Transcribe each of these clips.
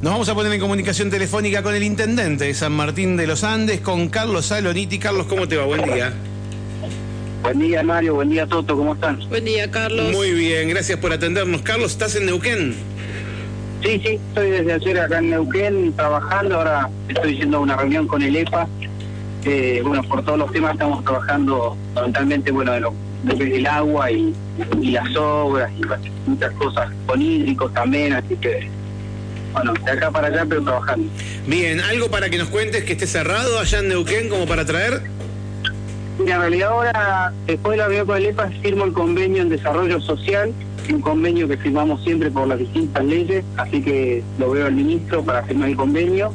Nos vamos a poner en comunicación telefónica con el intendente de San Martín de los Andes, con Carlos Saloniti. Carlos, ¿cómo te va? Buen día. Buen día, Mario. Buen día, Toto. ¿Cómo están? Buen día, Carlos. Muy bien, gracias por atendernos. Carlos, ¿estás en Neuquén? Sí, sí, estoy desde ayer acá en Neuquén trabajando. Ahora estoy yendo a una reunión con el EPA. Eh, bueno, por todos los temas estamos trabajando fundamentalmente, bueno, de lo, del agua y, y las obras y muchas cosas con hídricos también, así que bueno, de acá para allá, pero trabajando. Bien, ¿algo para que nos cuentes que esté cerrado allá en Neuquén como para traer? Mira, en realidad ahora, después de la reunión con el EPA, firmo el convenio en desarrollo social, un convenio que firmamos siempre por las distintas leyes, así que lo veo al ministro para firmar el convenio.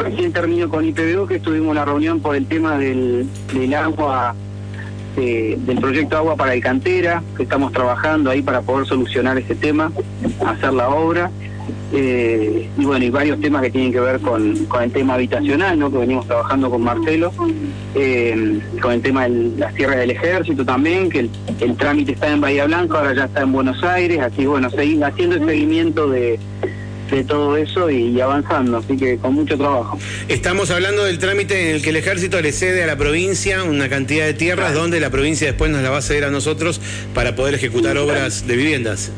Recién termino con IPBO, que estuvimos en la reunión por el tema del, del agua, eh, del proyecto Agua para el Cantera, que estamos trabajando ahí para poder solucionar ese tema, hacer la obra. Eh, y bueno, y varios temas que tienen que ver con, con el tema habitacional, ¿no? que venimos trabajando con Marcelo, eh, con el tema de la Sierra del Ejército también, que el, el, trámite está en Bahía Blanca, ahora ya está en Buenos Aires, así bueno, seguir haciendo el seguimiento de, de todo eso y, y, avanzando, así que con mucho trabajo. Estamos hablando del trámite en el que el ejército le cede a la provincia una cantidad de tierras claro. donde la provincia después nos la va a ceder a nosotros para poder ejecutar obras de viviendas.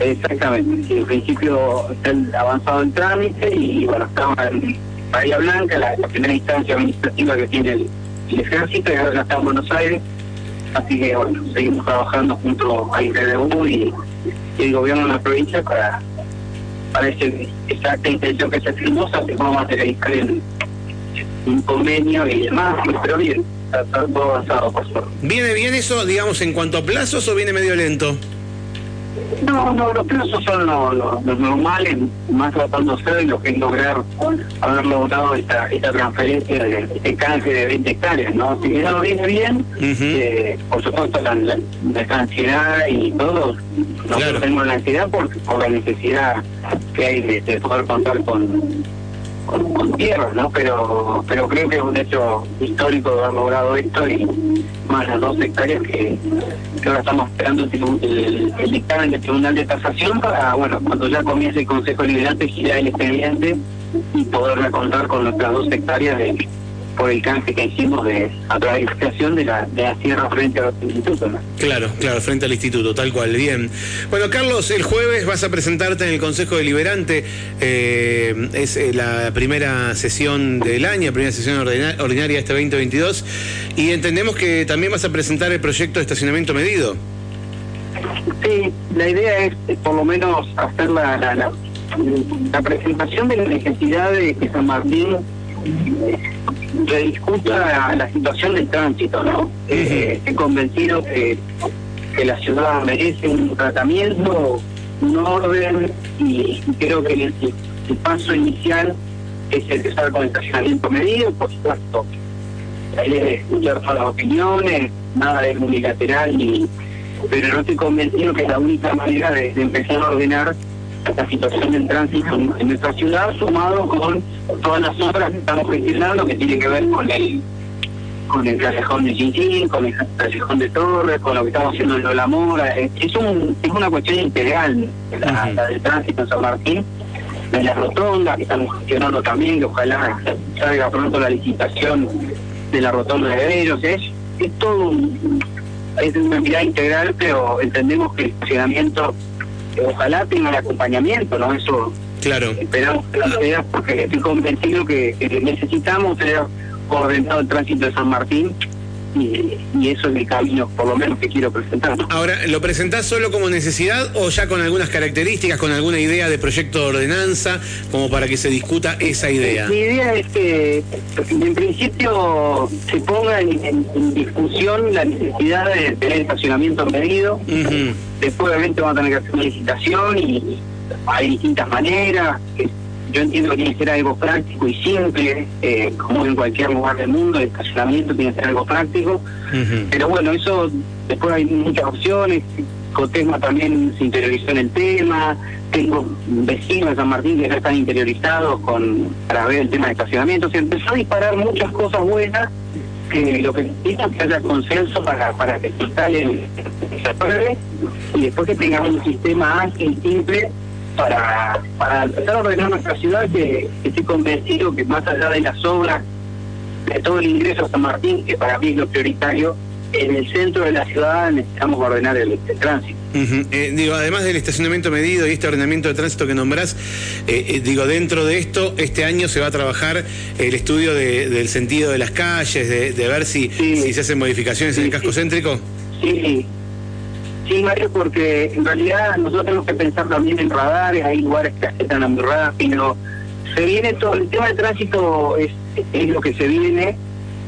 Exactamente, sí, en principio está avanzado el trámite y bueno, estamos en Bahía Blanca, la, la primera instancia administrativa que tiene el, ejército y ahora está en Buenos Aires, así que bueno, seguimos trabajando junto a ITDU y, el gobierno de la provincia para, para ese, esa intención que se firmó, se a materializar en un convenio y demás, pero bien, está todo avanzado por suerte. ¿Viene bien eso, digamos, en cuanto a plazos o viene medio lento? No, no, los plazos son los, los, los normales, más tratándose de lo que es lograr haber logrado esta, esta transferencia de este canje de 20 hectáreas, ¿no? Si no viene bien, uh -huh. eh, por supuesto la, la, la, ansiedad y todo, nosotros claro. tenemos la ansiedad por, por la necesidad que hay de, de poder contar con, con, con tierra, ¿no? Pero, pero creo que es un hecho histórico de haber logrado esto y más las dos hectáreas que, que ahora estamos esperando el, el, dictamen del Tribunal de Tasación para, bueno, cuando ya comience el Consejo Liberante, girar el expediente y poder contar con nuestras dos hectáreas de, por el canje que hicimos de a través de de la, de la sierra frente al instituto. ¿no? Claro, claro, frente al instituto, tal cual, bien. Bueno, Carlos, el jueves vas a presentarte en el Consejo Deliberante, eh, es eh, la primera sesión del año, primera sesión ordinaria, ordinaria de este 2022, y entendemos que también vas a presentar el proyecto de estacionamiento medido. Sí, la idea es por lo menos hacer la, la, la, la presentación de la necesidad de que San Martín rediscuta la situación del tránsito, ¿no? Eh, estoy convencido que, que, la ciudad merece un tratamiento, un orden, y creo que el, el paso inicial es empezar con el estacionamiento medido, por supuesto. La idea es escuchar todas las opiniones, nada de unilateral, ni, pero no estoy convencido que es la única manera de, de empezar a ordenar esta situación del tránsito en nuestra ciudad, sumado con todas las obras que estamos gestionando que tiene que ver con el con el callejón de Chinchín, con el callejón de Torres, con lo que estamos haciendo en Lola Mora. Es, un, es una cuestión integral la, la del tránsito en San Martín, de la rotonda que estamos gestionando también, que ojalá salga pronto la licitación de la rotonda de Veros. Es, es todo un, es una mirada integral, pero entendemos que el funcionamiento ojalá tenga el acompañamiento, ¿no? Eso claro. esperamos que lo sea porque estoy convencido que, que necesitamos tener ordenado el tránsito de San Martín y, y, eso es el camino, por lo menos, que quiero presentar. Ahora, ¿lo presentás solo como necesidad o ya con algunas características, con alguna idea de proyecto de ordenanza, como para que se discuta esa idea? Mi idea es que, en principio, se ponga en, en, en discusión la necesidad de tener estacionamiento medido. Uh -huh. Después, obviamente, vamos a tener que hacer una licitación y hay distintas maneras. Que, yo entiendo que tiene que ser algo práctico y simple, eh, como en cualquier lugar del mundo, el estacionamiento tiene que ser algo práctico. Uh -huh. Pero bueno, eso después hay muchas opciones. Cotesma también se interiorizó en el tema. Tengo vecinos de San Martín que ya están interiorizados con para ver el tema de estacionamiento. Se empezó a disparar muchas cosas buenas que lo que necesita es que haya consenso para, para que se instale se apruebe y después que tengamos un sistema ágil, simple para, para empezar a ordenar nuestra ciudad, que, estoy convencido que más allá de las obras, de todo el ingreso a San Martín, que para mí es lo prioritario, en el centro de la ciudad necesitamos ordenar el, tránsito. Eh, digo, además del estacionamiento medido y este ordenamiento de tránsito que nombrás, eh, eh, digo, dentro de esto, este año se va a trabajar el estudio del sentido de las calles, de, ver si, si se hacen modificaciones en el casco céntrico. Sí, sí. Sí, Mario, porque en realidad nosotros tenemos que pensar también en radares, hay lugares que aceptan muy rápido. Se viene todo, el tema del tránsito es, lo que se viene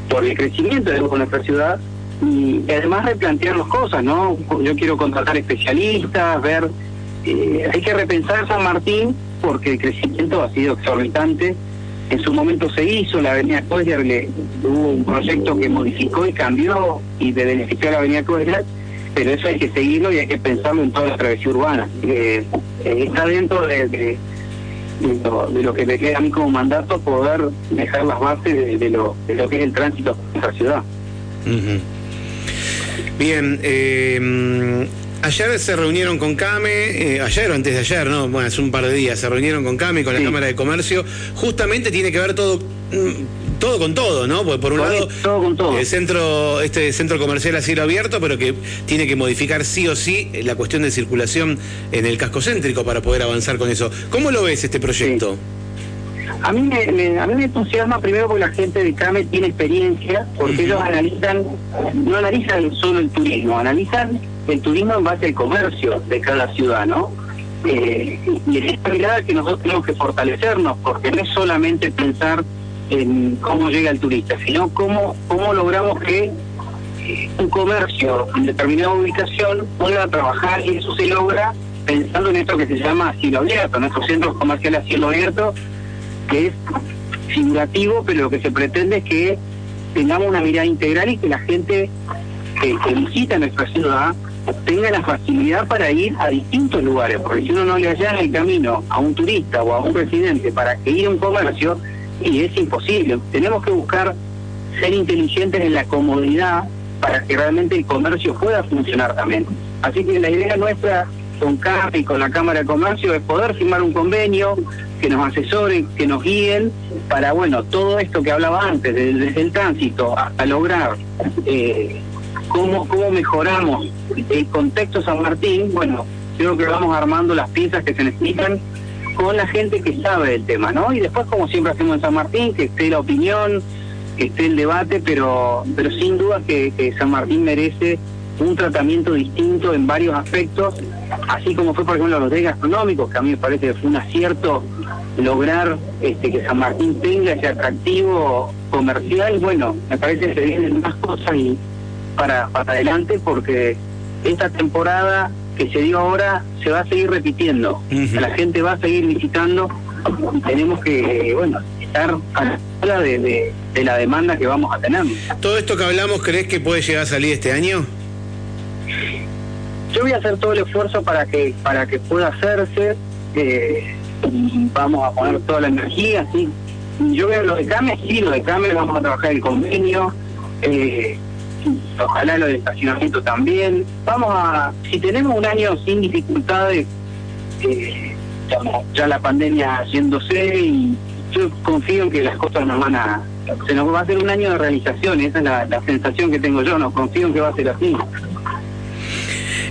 por el crecimiento de nuestra ciudad y además replantear las cosas, ¿no? Yo quiero contratar especialistas, ver, eh, hay que repensar San Martín porque el crecimiento ha sido exorbitante. En su momento se hizo, la Avenida Coesler le, hubo un proyecto que modificó y cambió y de benefició a la Avenida Coesler, pero eso hay que seguirlo y hay que pensarlo en toda la travesía urbana. Eh, está dentro de, de, lo, que me queda a mí como mandato poder dejar las bases de, lo, de lo que es el tránsito en nuestra ciudad. Bien, eh, ayer se reunieron con CAME, eh, ayer o antes de ayer, no, bueno, hace un par de días, se reunieron con CAME, con la Cámara de Comercio, justamente tiene que ver todo mm, todo con todo, ¿no? Porque por un lado, el centro, este centro comercial a cielo abierto, pero que tiene que modificar sí o sí la cuestión de circulación en el casco céntrico para poder avanzar con eso. ¿Cómo lo ves este proyecto? A mí me, a mí me entusiasma primero porque la gente de CAME tiene experiencia, porque ellos analizan, no analizan solo el turismo, analizan el turismo en base al comercio de cada ciudad, ¿no? Eh, y es esta mirada que nosotros tenemos que fortalecernos, porque no es solamente pensar en cómo llega el turista, sino cómo, cómo logramos que eh, un comercio en determinada ubicación pueda trabajar y eso se logra pensando en esto que se llama cielo abierto, nuestros centros comerciales a cielo abierto que es figurativo, pero lo que se pretende es que tengamos una mirada integral y que la gente que, visita nuestra ciudad tenga la facilidad para ir a distintos lugares, porque si uno no le allana el camino a un turista o a un residente para que ir a un comercio, y es imposible. Tenemos que buscar ser inteligentes en la comodidad para que realmente el comercio pueda funcionar también. Así que la idea nuestra con CAP y con la Cámara de Comercio es poder firmar un convenio que nos asesoren, que nos guíen para, bueno, todo esto que hablaba antes, desde, el tránsito hasta lograr eh, cómo, cómo mejoramos el contexto San Martín, bueno, creo que vamos armando las piezas que se necesitan con la gente que sabe del tema, ¿no? Y después, como siempre hacemos en San Martín, que esté la opinión, que esté el debate, pero, pero sin duda que, San Martín merece un tratamiento distinto en varios aspectos, así como fue por ejemplo los de gastronómicos, que a mí me parece que fue un acierto lograr este, que San Martín tenga ese atractivo comercial, bueno, me parece que se vienen más cosas y para, para adelante porque esta temporada que se dio ahora se va a seguir repitiendo, la gente va a seguir visitando y tenemos que, bueno, estar a la de, de, de la demanda que vamos a tener. ¿Todo esto que hablamos crees que puede llegar a salir este año? Yo voy a hacer todo el esfuerzo para que para que pueda hacerse. Eh, vamos a poner toda la energía, sí. Yo veo lo de CAME, sí, lo de CAME, vamos a trabajar el convenio. Eh, ojalá lo de estacionamiento también. Vamos a, si tenemos un año sin dificultades, eh, ya, la pandemia yéndose y yo confío en que las cosas nos van a, se nos va a hacer un año de realización, esa es la, la sensación que tengo yo, no confío en que va a ser así.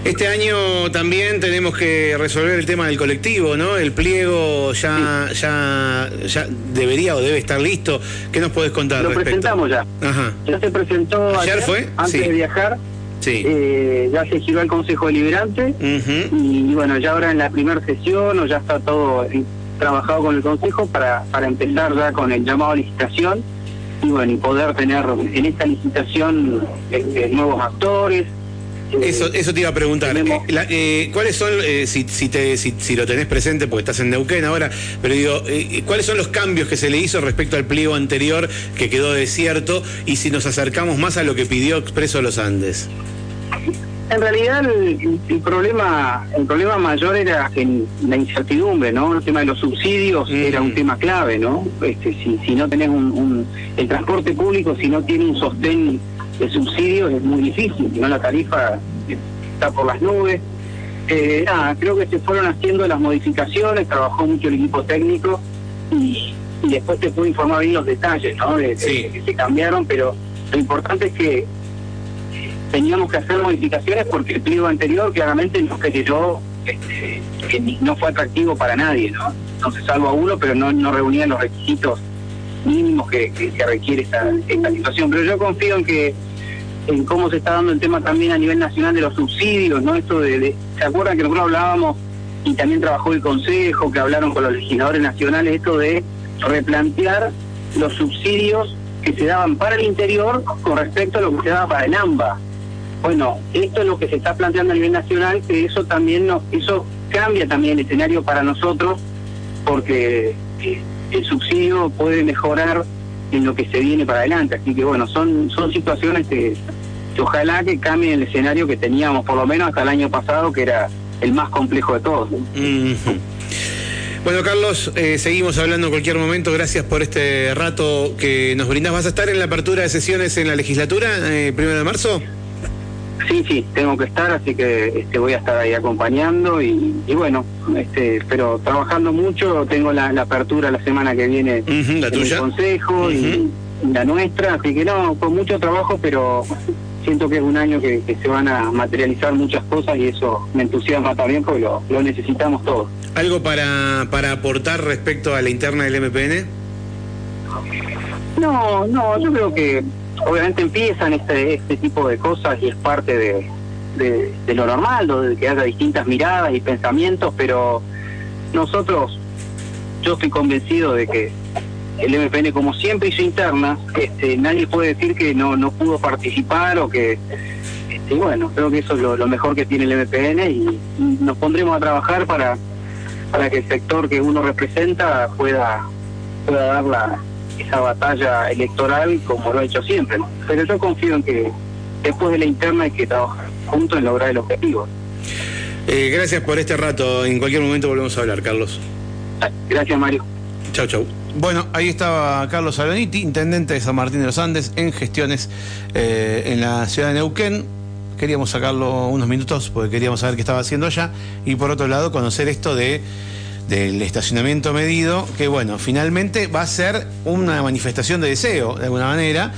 Este año también tenemos que resolver el tema del colectivo, ¿no? El pliego ya, ya, ya debería o debe estar listo. ¿Qué nos puedes contar? Lo presentamos ya. Ajá. Ya se presentó ayer, fue? antes de viajar. Sí. Eh, ya se giró el Consejo Deliberante y, bueno, ya ahora en la primera sesión o ya está todo trabajado con el Consejo para, para empezar ya con el llamado a licitación y bueno, y poder tener en esta licitación este, nuevos actores, eso, eso te iba a preguntar. Eh, eh, ¿Cuáles son, eh, si, si, te, si, lo tenés presente, porque estás en Neuquén ahora, pero digo, ¿cuáles son los cambios que se le hizo respecto al pliego anterior que quedó desierto y si nos acercamos más a lo que pidió Expreso Los Andes? En realidad el, problema el problema mayor era en la incertidumbre, ¿no? El tema de los subsidios era un tema clave, ¿no? Este, si, si no tenés un, el transporte público, si no tiene un sostén de subsidios es muy difícil, si no la tarifa está por las nubes. Eh, nada, creo que se fueron haciendo las modificaciones, trabajó mucho el equipo técnico y, después te puedo informar bien los detalles, ¿no? De, que se cambiaron, pero lo importante es que teníamos que hacer modificaciones porque el pliego anterior claramente nos generó este, que no fue atractivo para nadie, ¿no? Entonces, salvo a uno, pero no, no reunía los requisitos mínimos que, que, requiere esta, esta situación. Pero yo confío en que en cómo se está dando el tema también a nivel nacional de los subsidios, ¿no? Esto de, ¿se acuerdan que nosotros hablábamos y también trabajó el Consejo, que hablaron con los legisladores nacionales, esto de replantear los subsidios que se daban para el interior con respecto a lo que se daba para el AMBA. Bueno, esto es lo que se está planteando a nivel nacional, que eso también nos, eso cambia también el escenario para nosotros, porque eh, el subsidio puede mejorar en lo que se viene para adelante. Así que bueno, son, son situaciones que, ojalá que cambien el escenario que teníamos, por lo menos hasta el año pasado, que era el más complejo de todos. Bueno, Carlos, eh, seguimos hablando en cualquier momento. Gracias por este rato que nos brindas. ¿Vas a estar en la apertura de sesiones en la legislatura, eh, primero de marzo? Sí, sí, tengo que estar, así que este, voy a estar ahí acompañando y, bueno, este, pero trabajando mucho. Tengo la, apertura la semana que viene en el consejo y, la nuestra, así que no, con mucho trabajo, pero siento que es un año que, se van a materializar muchas cosas y eso me entusiasma también porque lo, lo necesitamos todos. ¿Algo para, para aportar respecto a la interna del MPN? No, no, yo creo que obviamente empiezan este, este tipo de cosas y es parte de, de, lo normal, de que haya distintas miradas y pensamientos, pero nosotros, yo estoy convencido de que el MPN, como siempre hizo internas, este, nadie puede decir que no, no pudo participar o que... Este, bueno, creo que eso es lo, mejor que tiene el MPN y, nos pondremos a trabajar para, para que el sector que uno representa pueda, pueda dar la, esa batalla electoral como lo ha hecho siempre. Pero yo confío en que después de la interna hay que trabajar juntos en lograr el objetivo. Eh, gracias por este rato. En cualquier momento volvemos a hablar, Carlos. Gracias, Mario. Chau, chau. Bueno, ahí estaba Carlos Aloniti, intendente de San Martín de los Andes, en gestiones eh, en la ciudad de Neuquén. Queríamos sacarlo unos minutos porque queríamos saber qué estaba haciendo allá. Y por otro lado, conocer esto de del estacionamiento medido, que bueno, finalmente va a ser una manifestación de deseo, de alguna manera,